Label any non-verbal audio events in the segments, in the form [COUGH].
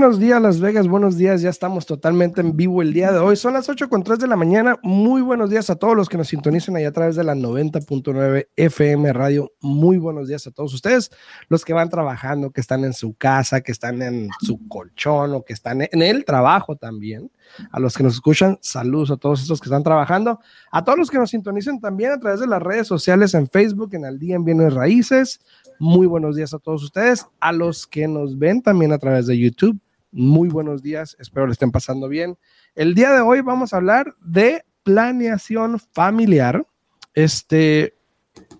buenos días, Las Vegas. Buenos días. Ya estamos totalmente en vivo el día de hoy. Son las 8 con 3 de la mañana. Muy buenos días a todos los que nos sintonizan ahí a través de la 90.9 FM Radio. Muy buenos días a todos ustedes, los que van trabajando, que están en su casa, que están en su colchón o que están en el trabajo también. A los que nos escuchan, saludos a todos estos que están trabajando. A todos los que nos sintonizan también a través de las redes sociales en Facebook, en Al Día en Bienes Raíces. Muy buenos días a todos ustedes. A los que nos ven también a través de YouTube muy buenos días, espero le estén pasando bien. El día de hoy vamos a hablar de planeación familiar. Este,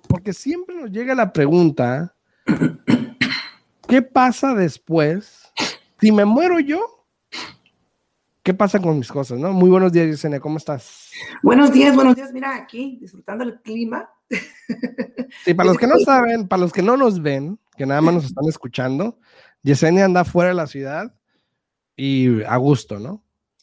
porque siempre nos llega la pregunta, [COUGHS] ¿qué pasa después? Si me muero yo, ¿qué pasa con mis cosas? ¿no? Muy buenos días, Yesenia, ¿cómo estás? Buenos días, buenos días. Mira, aquí disfrutando el clima. [LAUGHS] Sí, para los que no saben, para los que no nos ven, que nada más nos están escuchando, Yesenia anda fuera de la ciudad y a gusto, ¿no?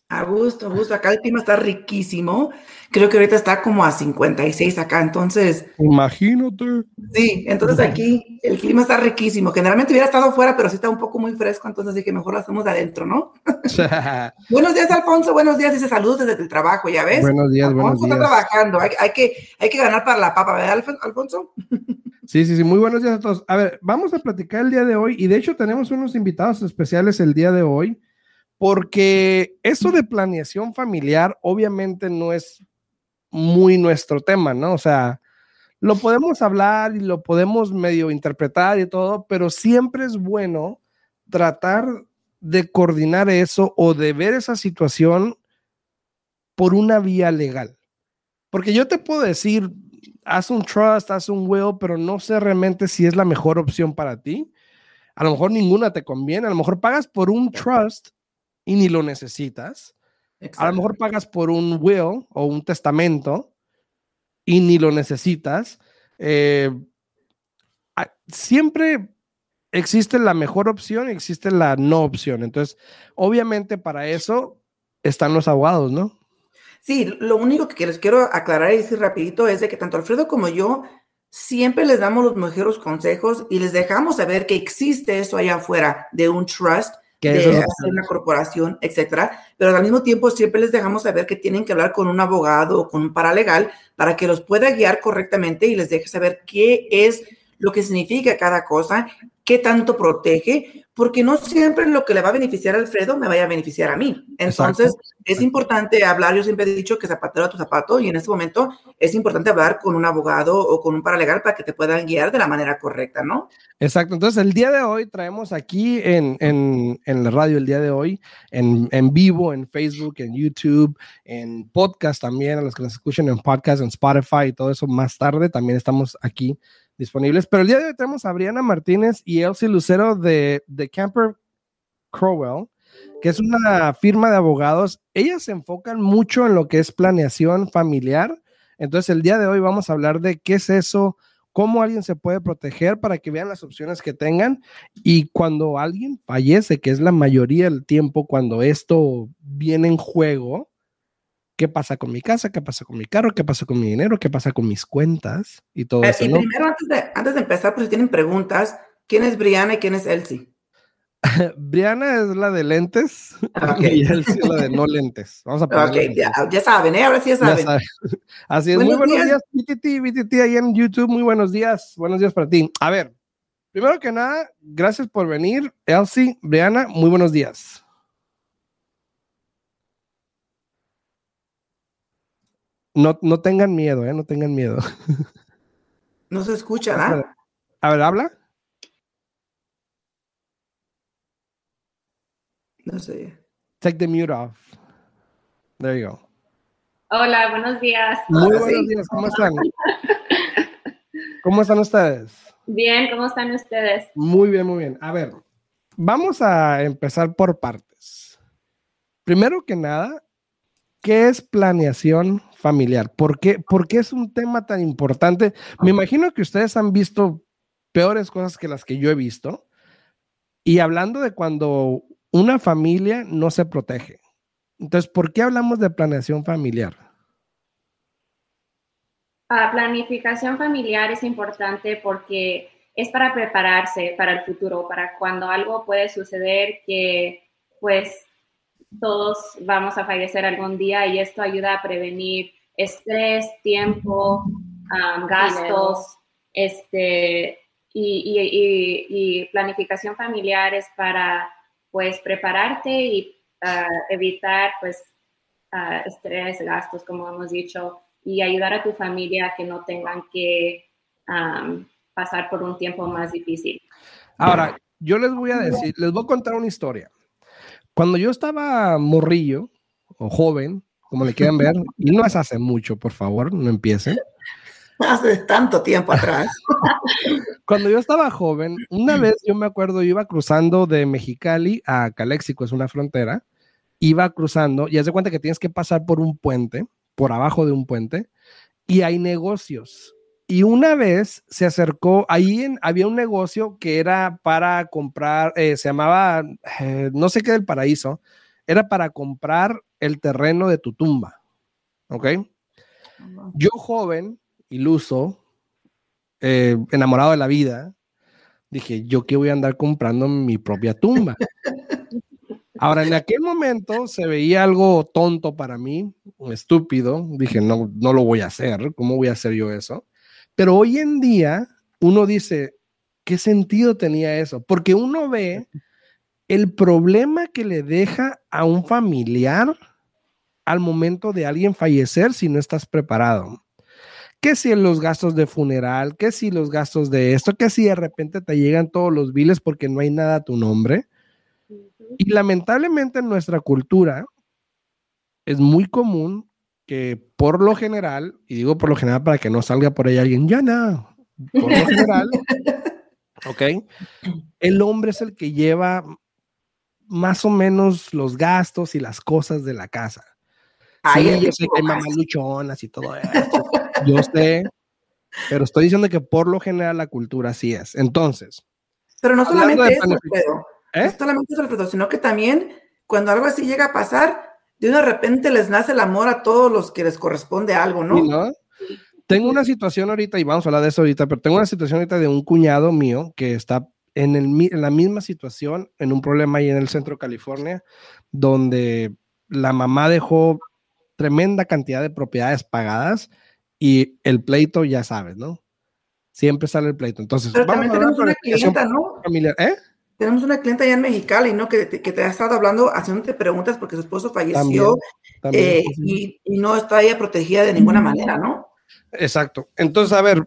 A gusto, a gusto. Acá el clima está riquísimo. Creo que ahorita está como a 56 acá, entonces. Imagínate. Sí, entonces aquí el clima está riquísimo. Generalmente hubiera estado fuera, pero sí está un poco muy fresco, entonces dije, mejor lo hacemos de adentro, ¿no? [LAUGHS] buenos días, Alfonso. Buenos días. Dice saludos desde el trabajo, ¿ya ves? Buenos días, buenos días. está trabajando. Hay, hay, que, hay que ganar para la papa, ¿verdad, Alfonso? Sí, sí, sí, muy buenos días a todos. A ver, vamos a platicar el día de hoy y de hecho tenemos unos invitados especiales el día de hoy porque eso de planeación familiar obviamente no es muy nuestro tema, ¿no? O sea, lo podemos hablar y lo podemos medio interpretar y todo, pero siempre es bueno tratar de coordinar eso o de ver esa situación por una vía legal. Porque yo te puedo decir, haz un trust, haz un will, pero no sé realmente si es la mejor opción para ti. A lo mejor ninguna te conviene, a lo mejor pagas por un trust y ni lo necesitas. A lo mejor pagas por un will o un testamento y ni lo necesitas. Eh, siempre existe la mejor opción y existe la no opción. Entonces, obviamente para eso están los abogados, ¿no? Sí, lo único que les quiero aclarar y decir rapidito es de que tanto Alfredo como yo siempre les damos los mejores consejos y les dejamos saber que existe eso allá afuera de un trust de hacer una corporación, etcétera, pero al mismo tiempo siempre les dejamos saber que tienen que hablar con un abogado o con un paralegal para que los pueda guiar correctamente y les deje saber qué es lo que significa cada cosa, qué tanto protege, porque no siempre lo que le va a beneficiar a Alfredo me vaya a beneficiar a mí. Entonces, es importante hablar, yo siempre he dicho que zapatero a tu zapato, y en este momento es importante hablar con un abogado o con un paralegal para que te puedan guiar de la manera correcta, ¿no? Exacto, entonces el día de hoy traemos aquí en, en, en la radio, el día de hoy, en, en, vivo, en Facebook, en YouTube, en podcast también, a los que nos escuchen en podcast, en Spotify y todo eso más tarde, también estamos aquí disponibles. Pero el día de hoy tenemos a Briana Martínez y Elsie Lucero de, de Camper Crowell, que es una firma de abogados. Ellas se enfocan mucho en lo que es planeación familiar. Entonces, el día de hoy vamos a hablar de qué es eso, cómo alguien se puede proteger para que vean las opciones que tengan. Y cuando alguien fallece, que es la mayoría del tiempo cuando esto viene en juego, qué pasa con mi casa, qué pasa con mi carro, qué pasa con mi dinero, qué pasa con mis cuentas y todo eh, eso. Y primero, antes de, antes de empezar, pues si tienen preguntas, ¿quién es Briana y quién es Elsie? [LAUGHS] Briana es la de lentes [LAUGHS] y Elsie es la de no [LAUGHS] lentes. Vamos a poner. ya, ya, saben, ¿eh? Ahora sí ya saben. Así es. muy buenos días, BTT, BTT, ahí en YouTube. Muy buenos días. Buenos días para ti. A ver, primero que nada, gracias por venir. Elsie, Briana, muy buenos días. No, no tengan miedo, ¿eh? No tengan miedo. [LAUGHS] No se escucha, ¿ah? A ver, habla. No sé. Take the mute off. There you go. Hola, buenos días. Muy buenos días, ¿cómo están? ¿Cómo están ustedes? Bien, ¿cómo están ustedes? Muy bien, muy bien. A ver, vamos a empezar por partes. Primero que nada, ¿qué es planeación familiar? ¿Por qué, ¿Por qué es un tema tan importante? Me imagino que ustedes han visto peores cosas que las que yo he visto. Y hablando de cuando una familia no se protege. Entonces, ¿por qué hablamos de planeación familiar? La planificación familiar es importante porque es para prepararse para el futuro, para cuando algo puede suceder que pues todos vamos a fallecer algún día y esto ayuda a prevenir estrés, tiempo, gastos, este, y, planificación familiar es para pues prepararte y ah, evitar pues uh, estrés, gastos, como hemos dicho, y ayudar a tu familia a que no tengan que pasar por un tiempo más difícil. Ahora, yo les voy a decir, les voy a contar una historia. Cuando yo estaba morrillo o joven, como le quieran ver, [LAUGHS] y no es hace mucho, por favor, no empiecen. Hace tanto tiempo atrás. [LAUGHS] Cuando yo estaba joven, una vez yo me acuerdo, iba cruzando de Mexicali a Calexico, es una frontera, iba cruzando y haz de cuenta que tienes que pasar por un puente, por abajo de un puente, y hay negocios. Y una vez se acercó, ahí había un negocio que era para comprar, eh, se llamaba, eh, no sé qué del paraíso, era para comprar el terreno de tu tumba. ¿Ok? Yo joven, iluso, eh, enamorado de la vida, dije, yo qué voy a andar comprando mi propia tumba. [LAUGHS] Ahora, en aquel momento se veía algo tonto para mí, estúpido. Dije, no, no lo voy a hacer. ¿Cómo voy a hacer yo eso? Pero hoy en día uno dice, ¿qué sentido tenía eso? Porque uno ve el problema que le deja a un familiar al momento de alguien fallecer si no estás preparado que si los gastos de funeral, que si los gastos de esto, que si de repente te llegan todos los biles porque no hay nada a tu nombre. Y lamentablemente en nuestra cultura es muy común que por lo general, y digo por lo general para que no salga por ahí alguien, ya no, por lo general, [LAUGHS] ¿ok? El hombre es el que lleva más o menos los gastos y las cosas de la casa. Sí, yo sé que hay mamaluchonas y todo eso. Yo sé, pero estoy diciendo que por lo general la cultura así es. Entonces. Pero no solamente eso, ¿Eh? no solamente eso, sino que también cuando algo así llega a pasar, de una repente les nace el amor a todos los que les corresponde algo, ¿no? ¿no? Tengo una situación ahorita, y vamos a hablar de eso ahorita, pero tengo una situación ahorita de un cuñado mío que está en, el, en la misma situación, en un problema ahí en el centro de California, donde la mamá dejó tremenda cantidad de propiedades pagadas y el pleito, ya sabes, ¿no? Siempre sale el pleito. Entonces, vamos a tenemos una clienta, ¿no? Familiar. ¿Eh? Tenemos una clienta allá en Mexicali, ¿no? Que, que, te ha estado hablando, haciéndote preguntas porque su esposo falleció eh, y, y, no está ella protegida de ninguna manera, ¿no? Exacto. Entonces, a ver,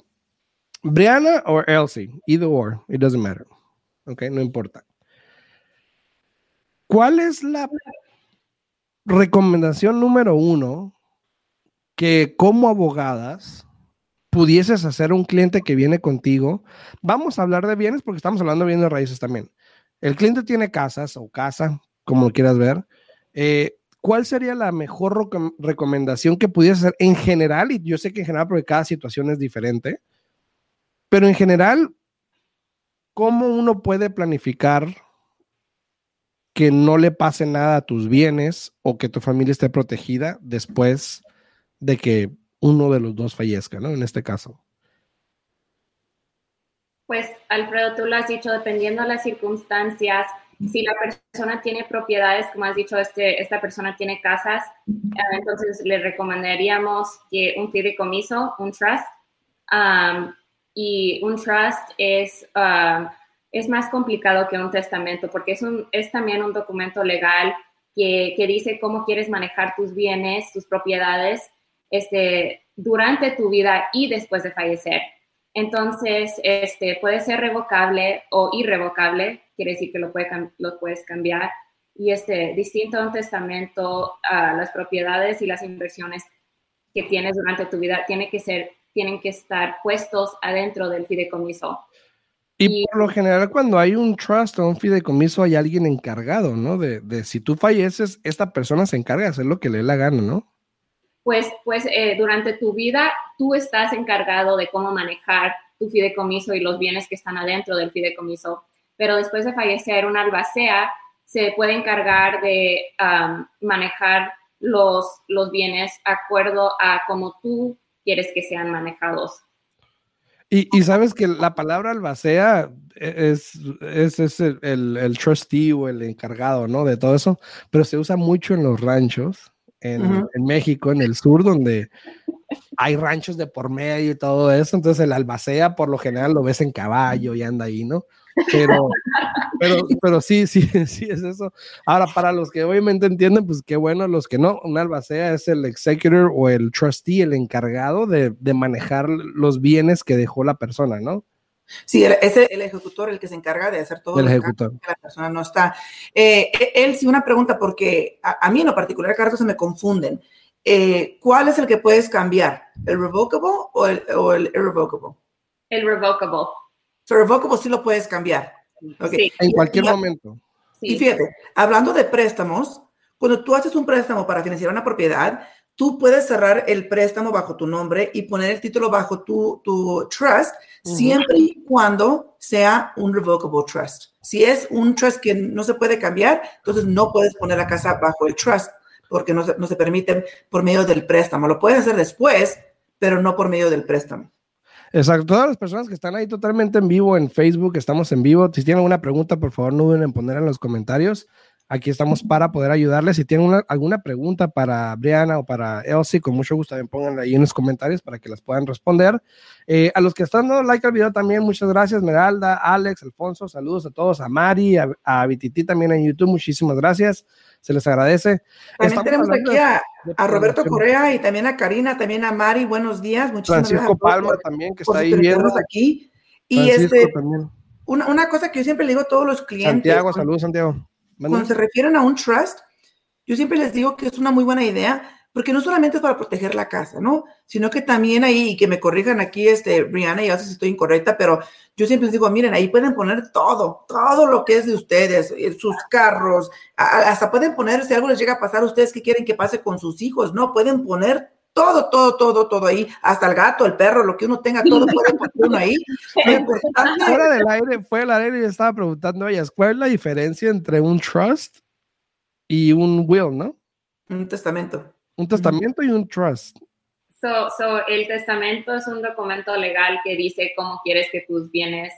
Brianna o Elsie, either or, it doesn't matter. Ok, no importa. ¿Cuál es la recomendación número uno que como abogadas pudieses hacer un cliente que viene contigo. Vamos a hablar de bienes porque estamos hablando de bienes de raíces también. El cliente tiene casas o casa, como quieras ver. Eh, ¿Cuál sería la mejor recomendación que pudiese hacer en general? Y yo sé que en general porque cada situación es diferente, pero en general, ¿cómo uno puede planificar que no le pase nada a tus bienes o que tu familia esté protegida después de que uno de los dos fallezca, ¿no? En este caso. Pues, Alfredo, tú lo has dicho, dependiendo de las circunstancias, si la persona tiene propiedades, como has dicho, este, esta persona tiene casas, eh, entonces le recomendaríamos que un fideicomiso, un trust, um, y un trust es, um, es más complicado que un testamento porque es, un, es también un documento legal que, que dice cómo quieres manejar tus bienes, tus propiedades, este, durante tu vida y después de fallecer. Entonces, este, puede ser revocable o irrevocable, quiere decir que lo, puede, lo puedes cambiar. Y este, distinto a un testamento, a las propiedades y las inversiones que tienes durante tu vida tiene que ser, tienen que estar puestos adentro del fideicomiso. Y, por lo general, cuando hay un trust o un fideicomiso, hay alguien encargado, ¿no? De, de si tú falleces, esta persona se encarga de hacer lo que le dé la gana, ¿no? pues, pues eh, durante tu vida tú estás encargado de cómo manejar tu fideicomiso y los bienes que están adentro del fideicomiso. Pero después de fallecer, un albacea se puede encargar de manejar los, los bienes acuerdo a cómo tú quieres que sean manejados. Y, y sabes que la palabra albacea es, es, es el, el, el, trustee o el encargado, ¿no? De todo eso, pero se usa mucho en los ranchos, en, uh -huh. en México, en el sur, donde hay ranchos de por medio y todo eso, entonces el albacea por lo general lo ves en caballo y anda ahí, ¿no? Pero, pero, pero sí, sí, [LAUGHS] sí es eso. Ahora, para los que obviamente entienden, pues qué bueno, los que no, un albacea es el executor o el trustee, el encargado de, de manejar los bienes que dejó la persona, ¿no? Sí, es el, ejecutor el que se encarga de hacer todo el ejecutor. que la persona no está. Eh, él sí, una pregunta, porque a, a, mí en lo particular, Carlos, se me confunden. Eh, ¿Cuál es el que puedes cambiar? ¿El revocable o el, o el irrevocable? El revocable. So, revocable sí lo puedes cambiar. Okay. Sí. En cualquier y, momento. Y fíjate, hablando de préstamos, cuando tú haces un préstamo para financiar una propiedad, tú puedes cerrar el préstamo bajo tu nombre y poner el título bajo tu, tu trust, uh -huh. siempre y cuando sea un revocable trust. Si es un trust que no se puede cambiar, entonces no puedes poner la casa bajo el trust porque no se, no se permite por medio del préstamo. Lo puedes hacer después, pero no por medio del préstamo. Exacto. Todas las personas que están ahí totalmente en vivo en Facebook, estamos en vivo. Si tienen alguna pregunta, por favor, no duden en poner en los comentarios. Aquí estamos para poder ayudarles. Si tienen una, alguna pregunta para Brianna o para Elsie, con mucho gusto también pónganla ahí en los comentarios para que las puedan responder. Eh, a los que están dando like al video también, muchas gracias. Meralda, Alex, Alfonso, saludos a todos. A Mari, a, a Vititi también en YouTube, muchísimas gracias. Se les agradece. También Estamos tenemos aquí a, a, Roberto Correa y también a Karina, también a Mari. Buenos días. Muchísimas Francisco gracias. Palma por, también, que está ahí viendo. aquí. Y Francisco este, también. Una, una cosa que yo siempre le digo a todos los clientes. Santiago, saludos, Santiago. Cuando se refieren a un trust, yo siempre les digo que es una muy buena idea, porque no solamente es para proteger la casa, ¿no? Sino que también ahí, y que me corrijan aquí, este, Brianna, ya sé si estoy incorrecta, pero yo siempre les digo, miren, ahí pueden poner todo, todo lo que es de ustedes, eh, sus carros, hasta pueden poner, si algo les llega a pasar, ustedes que quieren que pase con sus hijos, ¿no? Pueden poner todo, todo, todo, todo ahí, hasta el gato, el perro, lo que uno tenga, todo puede poner uno [LAUGHS] ahí. Fuera del aire, fuera del aire, yo estaba preguntando a ellas, ¿cuál es la diferencia entre un trust y un will, no? Un testamento. Un testamento y un trust. So, so, el testamento es un documento legal que dice cómo quieres que tus bienes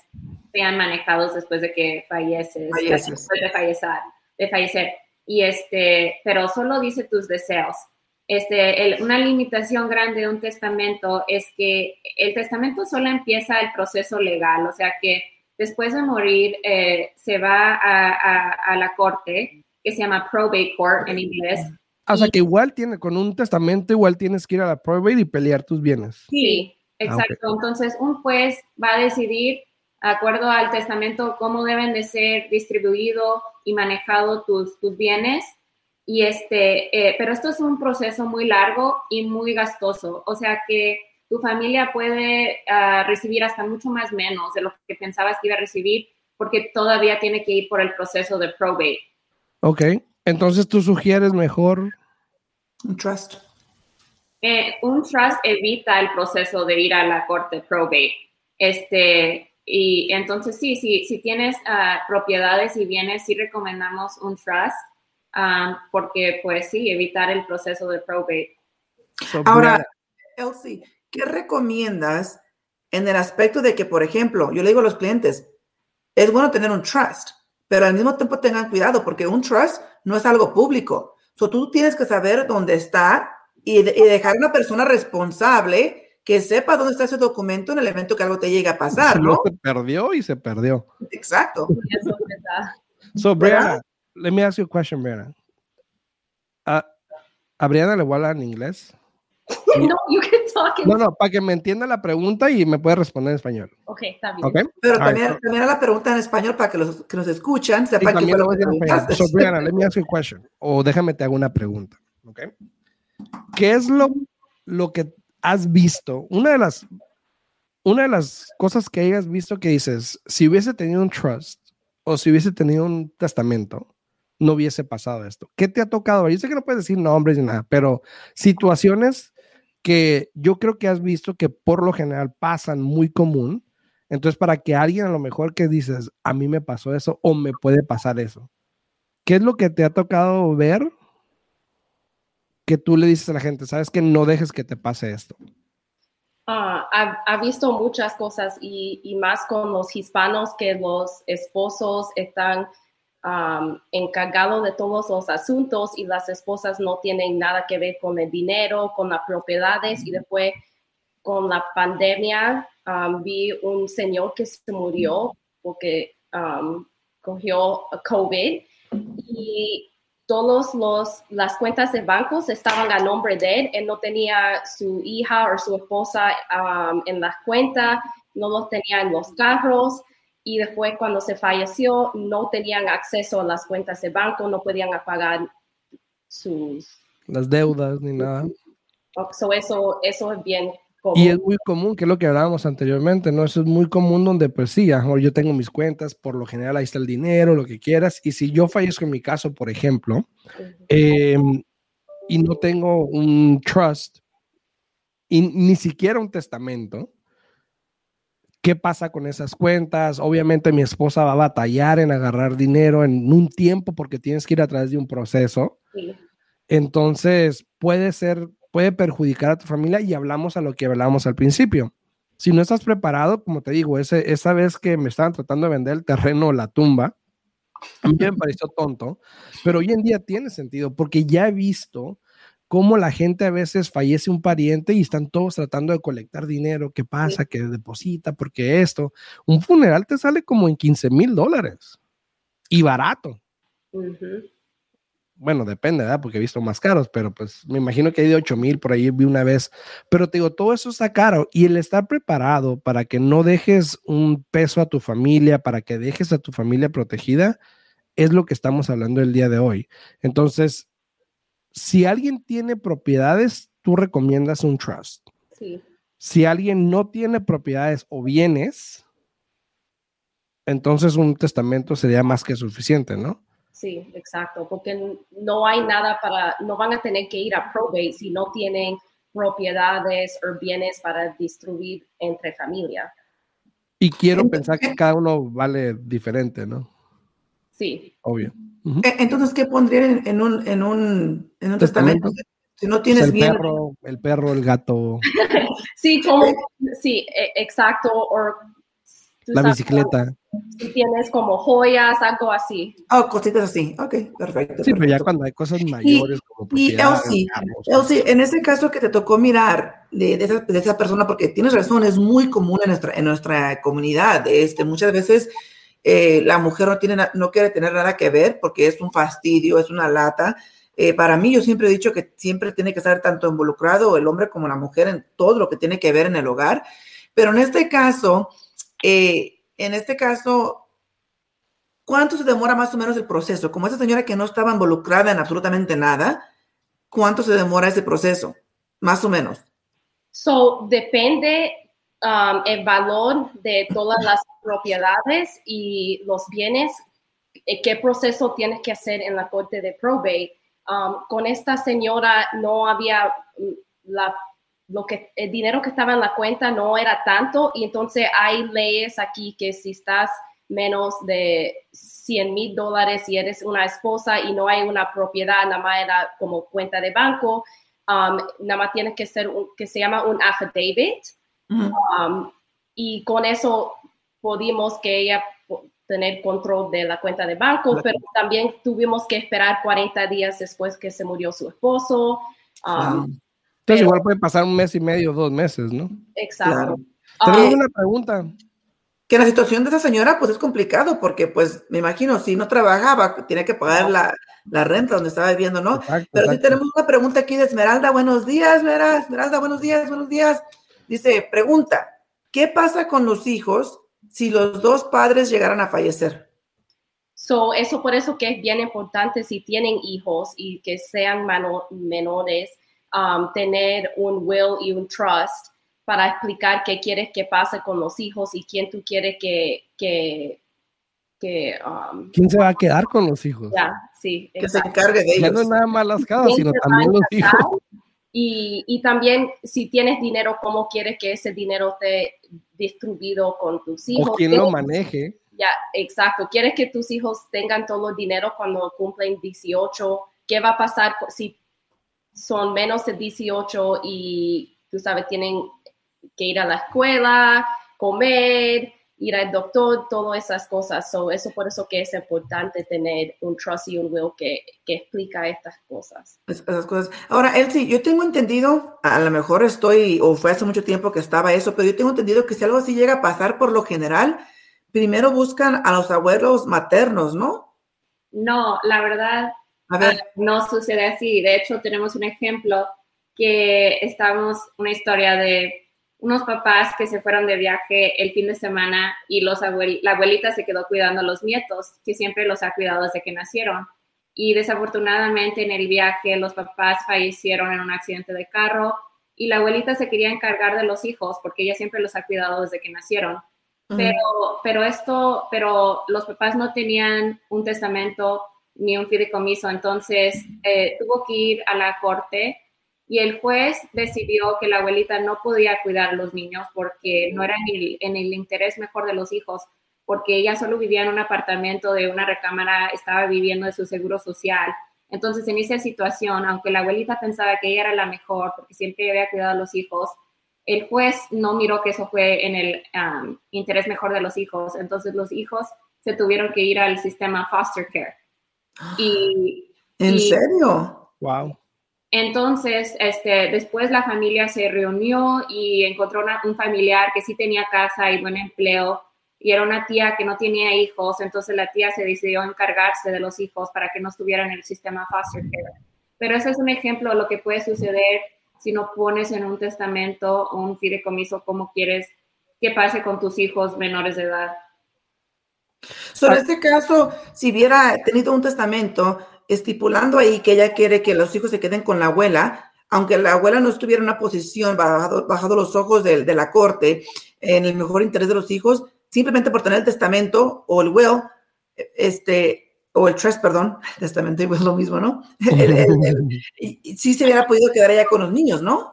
sean manejados después de que falleces, falleces. después de fallecer, de fallecer. Y este, pero solo dice tus deseos este, el, una limitación grande de un testamento es que el testamento solo empieza el proceso legal, o sea que después de morir eh, se va a, a, a, la corte, que se llama probate court en inglés. O sea que igual tiene, con un testamento igual tienes que ir a la probate y pelear tus bienes. Sí, exacto. Ah, okay. Entonces un juez va a decidir, de acuerdo al testamento, cómo deben de ser distribuidos y manejados tus, tus bienes y este, eh, pero esto es un proceso muy largo y muy gastoso, o sea que tu familia puede uh, recibir hasta mucho más menos de lo que pensabas que iba a recibir porque todavía tiene que ir por el proceso de probate. Ok, entonces tú sugieres mejor un trust. Eh, un trust evita el proceso de ir a la corte probate. Este, y entonces sí, sí si tienes uh, propiedades y bienes, sí recomendamos un trust um, porque pues sí, evitar el proceso de probate. Ahora, Elsie, ¿qué recomiendas en el aspecto de que, por ejemplo, yo le digo a los clientes, es bueno tener un trust, pero al mismo tiempo tengan cuidado porque un trust no es algo público. So, tú tienes que saber dónde está y, de, y dejar una persona responsable que sepa dónde está ese documento en el evento que algo te llegue a pasar, [LAUGHS] ¿no? Se perdió y se perdió. Exacto. so, Brianna, let me ask you a question, Brianna. Uh, ¿A Brianna le voy a hablar en inglés? [LAUGHS] No, you can talk in No, no, para que me entienda la pregunta y me pueda responder en español. Ok, está bien. Okay? Pero también, right. también la pregunta en español para que los que nos escuchan sepan que lo que So, Brianna, let me ask you a question. O déjame te hago una pregunta. Okay? ¿Qué es lo, lo que has visto? Una de las una de las cosas que hayas visto que dices, si hubiese tenido un trust o si hubiese tenido un testamento, no hubiese pasado esto. ¿Qué te ha tocado? Yo sé que no puedes decir nombres ni nada, pero situaciones que yo creo que has visto que por lo general pasan muy común. Entonces, para que alguien a lo mejor que dices, a mí me pasó eso o me puede pasar eso. ¿Qué es lo que te ha tocado ver que tú le dices a la gente, sabes que no dejes que te pase esto? Ah, ha, visto muchas cosas y, más con los hispanos que los esposos están encargados de todos los asuntos y las esposas no tienen nada que ver con el dinero, con las propiedades. Y después con la pandemia vi un señor que se murió porque cogió COVID. Y todas las cuentas de bancos estaban a nombre de él. Él no tenía su hija o su esposa um, en la cuenta, no los tenía en los carros y después cuando se falleció no tenían acceso a las cuentas de banco, no podían pagar sus... Las deudas ni nada. So eso, eso es bien y es muy común, que es lo que hablábamos anteriormente, ¿no? Eso es muy común donde, pues sí, yo tengo mis cuentas, por lo general ahí está el dinero, lo que quieras, y si yo fallezco en mi caso, por ejemplo, em, y no tengo un trust, y ni siquiera un testamento, ¿qué pasa con esas cuentas? Obviamente mi esposa va a batallar en agarrar dinero en un tiempo porque tienes que ir a través de un proceso. Entonces, puede ser puede perjudicar a tu familia y hablamos a lo que hablábamos al principio. Si no estás preparado, como te digo, ese, esa vez que me estaban tratando de vender el terreno o la tumba, a mí me pareció tonto, pero hoy en día tiene sentido porque ya he visto cómo la gente a veces fallece un pariente y están todos tratando de colectar dinero, qué pasa, que deposita, porque esto, un funeral te sale como en 15 mil dólares y barato bueno, depende, ¿verdad? Porque he visto más caros, pero pues me imagino que hay de 8 mil, por ahí vi una vez. Pero te digo, todo eso está caro y el estar preparado para que no dejes un peso a tu familia, para que dejes a tu familia protegida, es lo que estamos hablando el día de hoy. Entonces, si alguien tiene propiedades, tú recomiendas un trust. Sí. Si alguien no tiene propiedades o bienes, entonces un testamento sería más que suficiente, ¿no? Sí, exacto, porque no hay nada para, no van a tener que ir a probate si no tienen propiedades o bienes para distribuir entre familia. Y quiero pensar que cada uno vale diferente, ¿no? Sí. Obvio. E, entonces, ¿qué pondrían en un, en un, en un testamento? Si no tienes el Perro, el perro, el gato. [LAUGHS] sí, como, sí, e, exacto. O la bicicleta. Si tienes como joyas, algo así. Oh, cositas así. Ok, perfecto. Sí, pero ya cuando hay cosas mayores como Y Elsie, Elsie, en ese caso que te tocó mirar de, de, esa, de, esa, persona, porque tienes razón, es muy común en nuestra, en nuestra comunidad. Este, muchas veces eh, la mujer no, tiene, no quiere tener nada que ver porque es un fastidio, es una lata. Eh, para mí, yo siempre he dicho que siempre tiene que estar tanto involucrado el hombre como la mujer en todo lo que tiene que ver en el hogar. Pero en este caso, eh, en este caso, ¿cuánto se demora más o menos el proceso? Como esa señora que no estaba involucrada en absolutamente nada, ¿cuánto se demora ese proceso? Más o menos. So, depende um, el valor de todas las propiedades y los bienes, eh, qué proceso tienes que hacer en la corte de probate. Um, con esta señora no había mm, la lo que el dinero que estaba en la cuenta no era tanto y entonces hay leyes aquí que si estás menos de 100 mil dólares y eres una esposa y no hay una propiedad, nada más era como cuenta de banco, um, nada más tienes que ser un, que se llama un affidavit um, y con eso pudimos que ella tener control de la cuenta de banco, pero también tuvimos que esperar 40 días después que se murió su esposo. Um, entonces igual puede pasar un mes y medio, dos meses, ¿no? Exacto. Tengo una pregunta. Que la situación de esa señora pues es complicado porque pues me imagino si no trabajaba tiene que pagar la, la renta donde estaba viviendo, ¿no? Pero sí tenemos una pregunta aquí de Esmeralda. Buenos días, Esmeralda, buenos días, buenos días. Dice, pregunta, ¿qué pasa con los hijos si los dos padres llegaran a fallecer? So, eso por eso que es bien importante si tienen hijos y que sean menores, Um, tener un will y un trust para explicar qué quieres que pase con los hijos y quién tú quieres que... que, que um, ¿Quién se va a quedar con los hijos? Ya, sí. Que se encargue de ellos. Ya no es nada más las casas, sino también los hijos. Y, y, también si tienes dinero, cómo quieres que ese dinero esté distribuido con tus hijos. O quién lo maneje. Ya, exacto. ¿Quieres que tus hijos tengan todo el dinero cuando cumplen 18? ¿Qué va a pasar si son menos de 18 y, tú sabes, tienen que ir a la escuela, comer, ir al doctor, todas esas cosas. So, eso por eso que es importante tener un trust y un will que, que explica estas cosas. Esas cosas. Ahora, Elsie, yo tengo entendido, a lo mejor estoy, o fue hace mucho tiempo que estaba eso, pero yo tengo entendido que si algo así llega a pasar por lo general, primero buscan a los abuelos maternos, ¿no? No, la verdad, A ver, no sucede así. De hecho, tenemos un ejemplo que estamos, una historia de unos papás que se fueron de viaje el fin de semana y los abuel la abuelita se quedó cuidando a los nietos, que siempre los ha cuidado desde que nacieron. Y desafortunadamente en el viaje los papás fallecieron en un accidente de carro y la abuelita se quería encargar de los hijos porque ella siempre los ha cuidado desde que nacieron. Pero, pero esto, pero los papás no tenían un testamento ni un fideicomiso, entonces eh, tuvo que ir a la corte y el juez decidió que la abuelita no podía cuidar a los niños porque no era en el, en el interés mejor de los hijos, porque ella solo vivía en un apartamento de una recámara, estaba viviendo de su seguro social. Entonces, en esa situación, aunque la abuelita pensaba que ella era la mejor porque siempre había cuidado a los hijos, el juez no miró que eso fue en el um, interés mejor de los hijos. Entonces, los hijos se tuvieron que ir al sistema foster care. Y, ¿En y- serio? Wow. Entonces, este, después la familia se reunió y encontró una- un familiar que sí tenía casa y buen empleo y era una tía que no tenía hijos, entonces la tía se decidió encargarse de los hijos para que no estuvieran en el sistema foster care. Pero ese es un ejemplo de lo que puede suceder si no pones en un testamento un fideicomiso cómo quieres que pase con tus hijos menores de edad. So, en este caso, si hubiera tenido un testamento estipulando ahí que ella quiere que los hijos se queden con la abuela, aunque la abuela no estuviera en una posición bajado, bajado los ojos de, de la corte en el mejor interés de los hijos, simplemente por tener el testamento o el will, este, o el trust, perdón, [LAUGHS] testamento y will es lo mismo, ¿no? El- el- el- [LAUGHS] y- y sí se hubiera podido quedar ella con los niños, ¿no?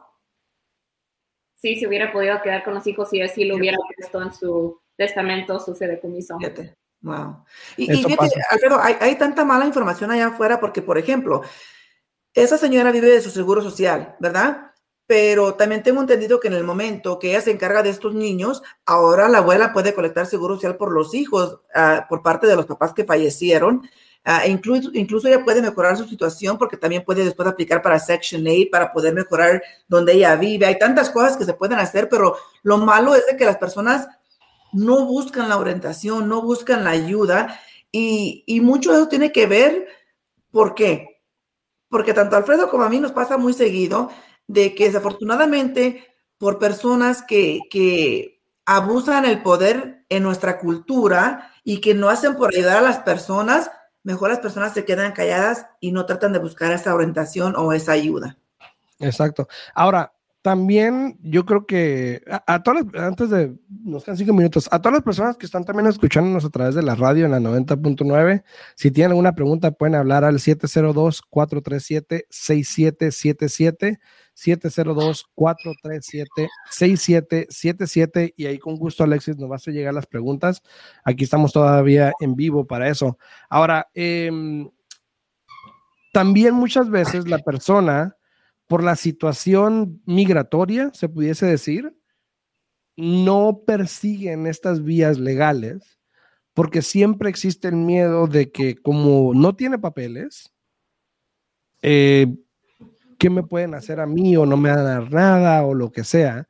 Sí, se hubiera podido quedar con los hijos y así lo hubiera puesto en su testamento, su fideicomiso. Fíjate. Wow. Y, y fíjate. Alfredo, hay, hay tanta mala información allá afuera porque, por ejemplo, esa señora vive de su seguro social, ¿verdad? Pero también tengo entendido que en el momento que ella se encarga de estos niños, ahora la abuela puede colectar seguro social por los hijos, ah, por parte de los papás que fallecieron. Ah, e incluso, incluso ella puede mejorar su situación porque también puede después aplicar para Section 8 para poder mejorar donde ella vive. Hay tantas cosas que se pueden hacer, pero lo malo es de que las personas no buscan la orientación, no buscan la ayuda y, y mucho de eso tiene que ver, ¿por qué? Porque tanto Alfredo como a mí nos pasa muy seguido de que desafortunadamente por personas que, que abusan el poder en nuestra cultura y que no hacen por ayudar a las personas, mejor las personas se quedan calladas y no tratan de buscar esa orientación o esa ayuda. Exacto. Ahora, también yo creo que a, todas las, antes de, nos quedan cinco minutos, a todas las personas que están también escuchándonos a través de la radio en la 90.9, si tienen alguna pregunta pueden hablar al 702-437-6777, 702-437-6777 y ahí con gusto Alexis nos va a llegar las preguntas. Aquí estamos todavía en vivo para eso. Ahora, em, también muchas veces la persona por la situación migratoria, se pudiese decir, no persiguen estas vías legales porque siempre existe el miedo de que como no tiene papeles, eh, ¿qué me pueden hacer a mí o no me van a dar nada o lo que sea?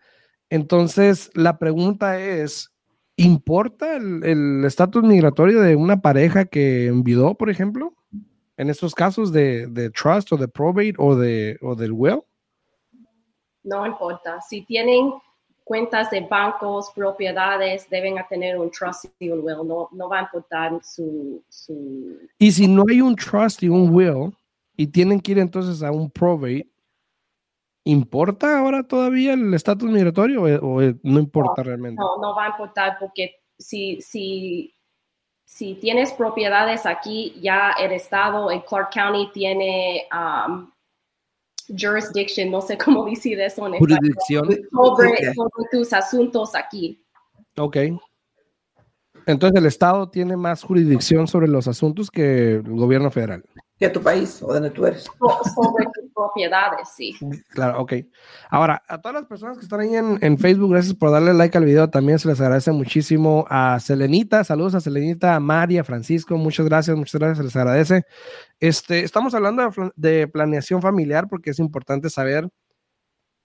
Entonces, la pregunta es, ¿importa el estatus migratorio de una pareja que envidó, por ejemplo? En estos casos de, de trust o de probate o, de, o del will. No importa. Si tienen cuentas de bancos, propiedades, deben tener un trust y un will. No, no va a importar su, su Y si no hay un trust y un will y tienen que ir entonces a un probate, ¿importa ahora todavía el estatus migratorio o, o no importa realmente? No, no va a importar porque si, si, si tienes propiedades aquí, ya el estado, el Clark County tiene um, jurisdiction, no sé cómo [LAUGHS] decir eso en Jurisdicción. sobre, sobre tus asuntos aquí. Ok. Entonces el Estado tiene más jurisdicción sobre los asuntos que el gobierno federal. Que tu país o donde tú eres. Sobre tus propiedades, sí. Claro, ok. Ahora, a todas las personas que están ahí en, en, Facebook, gracias por darle like al video. También se les agradece muchísimo a Selenita. Saludos a Selenita, a María, Francisco. Muchas gracias, muchas gracias. Se les agradece. Este, estamos hablando de, de planeación familiar porque es importante saber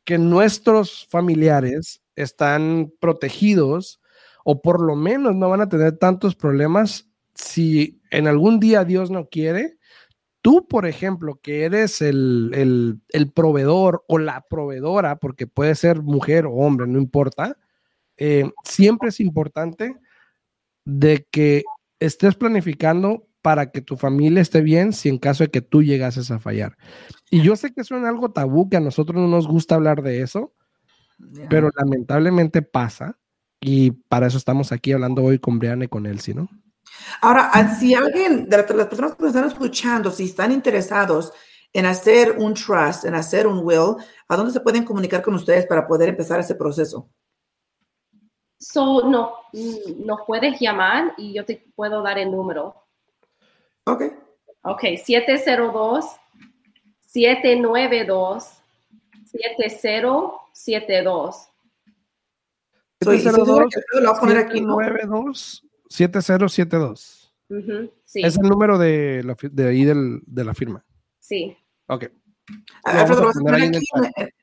que nuestros familiares están protegidos o por lo menos no van a tener tantos problemas si en algún día Dios no quiere tú, por ejemplo, que eres el, proveedor o la proveedora, porque puede ser mujer o hombre, no importa, eh, siempre es importante de que estés planificando para que tu familia esté bien si en caso de que tú llegases a fallar. Y yo sé que suena algo tabú, que a nosotros no nos gusta hablar de eso, pero lamentablemente pasa y para eso estamos aquí hablando hoy con Brianna y con Elsie, ¿no? Ahora, ah, si alguien de las personas que nos están escuchando, si están interesados en hacer un trust, en hacer un will, ¿a dónde se pueden comunicar con ustedes para poder empezar ese proceso? So, no, nos puedes llamar y yo te puedo dar el número. Ok. Ok, 702 792 7072. 702 792 7072. sí. Es el número de, la, de ahí del, de la firma. Sí. Ok. Alfredo, lo vas a poner aquí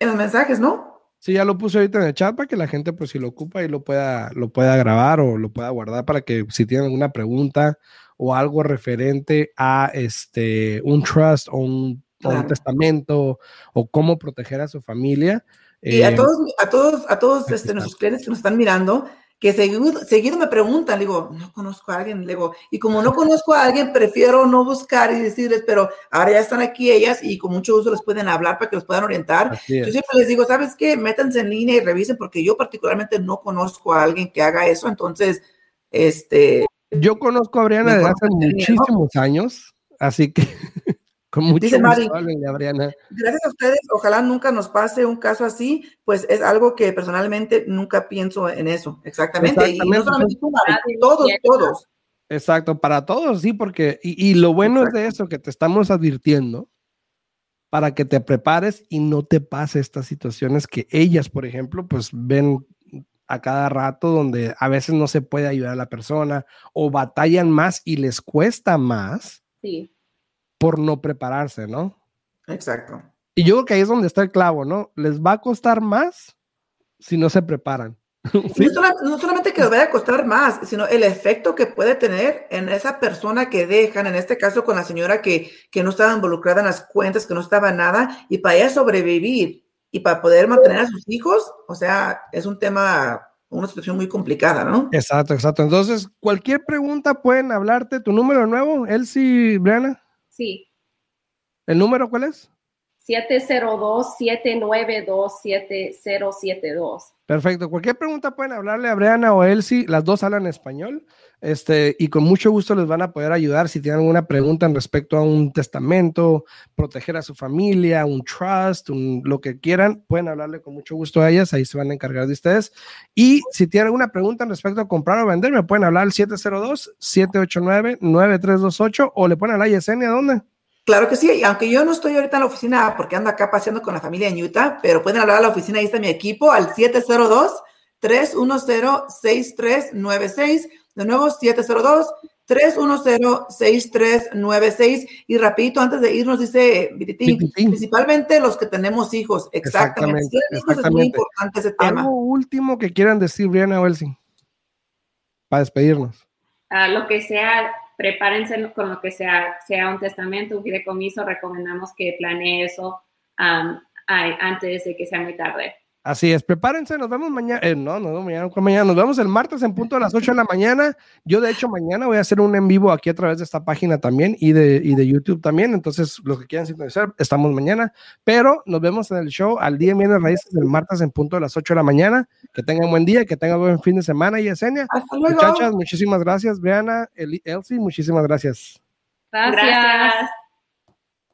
en, los mensajes, ¿no? Sí, ya lo puse ahorita en el chat para que la gente, pues, si lo ocupa y lo pueda, lo pueda grabar o lo pueda guardar para que si tienen alguna pregunta o algo referente a este un trust o un, testamento o cómo proteger a su familia. Y a eh, todos, a todos, a todos este, nuestros clientes que nos están mirando, que seguido, seguido me preguntan, digo, no conozco a alguien, digo, y como no conozco a alguien, prefiero no buscar y decirles, pero ahora ya están aquí ellas y con mucho gusto les pueden hablar para que los puedan orientar. Yo siempre les digo, ¿sabes qué? Métanse en línea y revisen, porque yo particularmente no conozco a alguien que haga eso, entonces, este... Yo conozco a Briana desde hace muchísimos años, así que [LAUGHS] Con mucho Dice Mari, gracias a ustedes, ojalá nunca nos pase un caso así, pues es algo que personalmente nunca pienso en eso, exactamente. Y no solamente tú, Mari, todos, todos. Exacto, para todos, sí, porque, y, lo bueno es de eso, que te estamos advirtiendo para que te prepares y no te pase estas situaciones que ellas, por ejemplo, pues ven a cada rato donde a veces no se puede ayudar a la persona o batallan más y les cuesta más. Sí por no prepararse, ¿no? Exacto. Y yo creo que ahí es donde está el clavo, ¿no? Les va a costar más si no se preparan. [LAUGHS] No, solamente que les vaya a costar más, sino el efecto que puede tener en esa persona que dejan, en este caso con la señora que, que no estaba involucrada en las cuentas, que no estaba nada, y para ella sobrevivir y para poder mantener a sus hijos, o sea, es un tema, una situación muy complicada, ¿no? Exacto, exacto. Entonces, cualquier pregunta pueden hablarte. ¿Tu número nuevo, Elsie, Briana? Sí. ¿El número cuál es? 702-792-7072. Perfecto. Cualquier pregunta pueden hablarle a Briana o Elsie. Las dos hablan español. Este, y con mucho gusto les van a poder ayudar si tienen alguna pregunta en respecto a un testamento, proteger a su familia, un trust, lo que quieran, pueden hablarle con mucho gusto a ellas, ahí se van a encargar de ustedes. Y si tienen alguna pregunta en respecto a comprar o vender, me pueden hablar al 702-789-9328 o le pueden hablar a Yesenia, ¿dónde? Claro que sí, aunque yo no estoy ahorita en la oficina porque ando acá paseando con la familia en Utah, pero pueden hablar a la oficina, ahí está mi equipo, al 702 310 6396 de nuevo, 702-310-6396. Y rapidito, antes de irnos, dice Vititín, principalmente los que tenemos hijos. Exactamente. exactamente. Es muy importante ese tema. ¿Algo último que quieran decir, Brianna Welsi? Para despedirnos. Uh, lo que sea, prepárense con lo que sea, sea un testamento, un fideicomiso, recomendamos que planee eso um, antes de que sea muy tarde. Así es, prepárense, nos vemos mañana, eh, no, no, mañana, mañana, nos vemos el martes en punto a las 8 de la mañana. Yo, de hecho, mañana voy a hacer un en vivo aquí a través de esta página también y de, y de YouTube también. Entonces, los que quieran sintonizar, estamos mañana, pero nos vemos en el show al día viene raíces del martes en punto a las 8 de la mañana. Que tengan buen día, que tengan buen fin de semana y Yesenia. Muchachas, muchísimas gracias. Brianna, Elsie, muchísimas gracias. Gracias.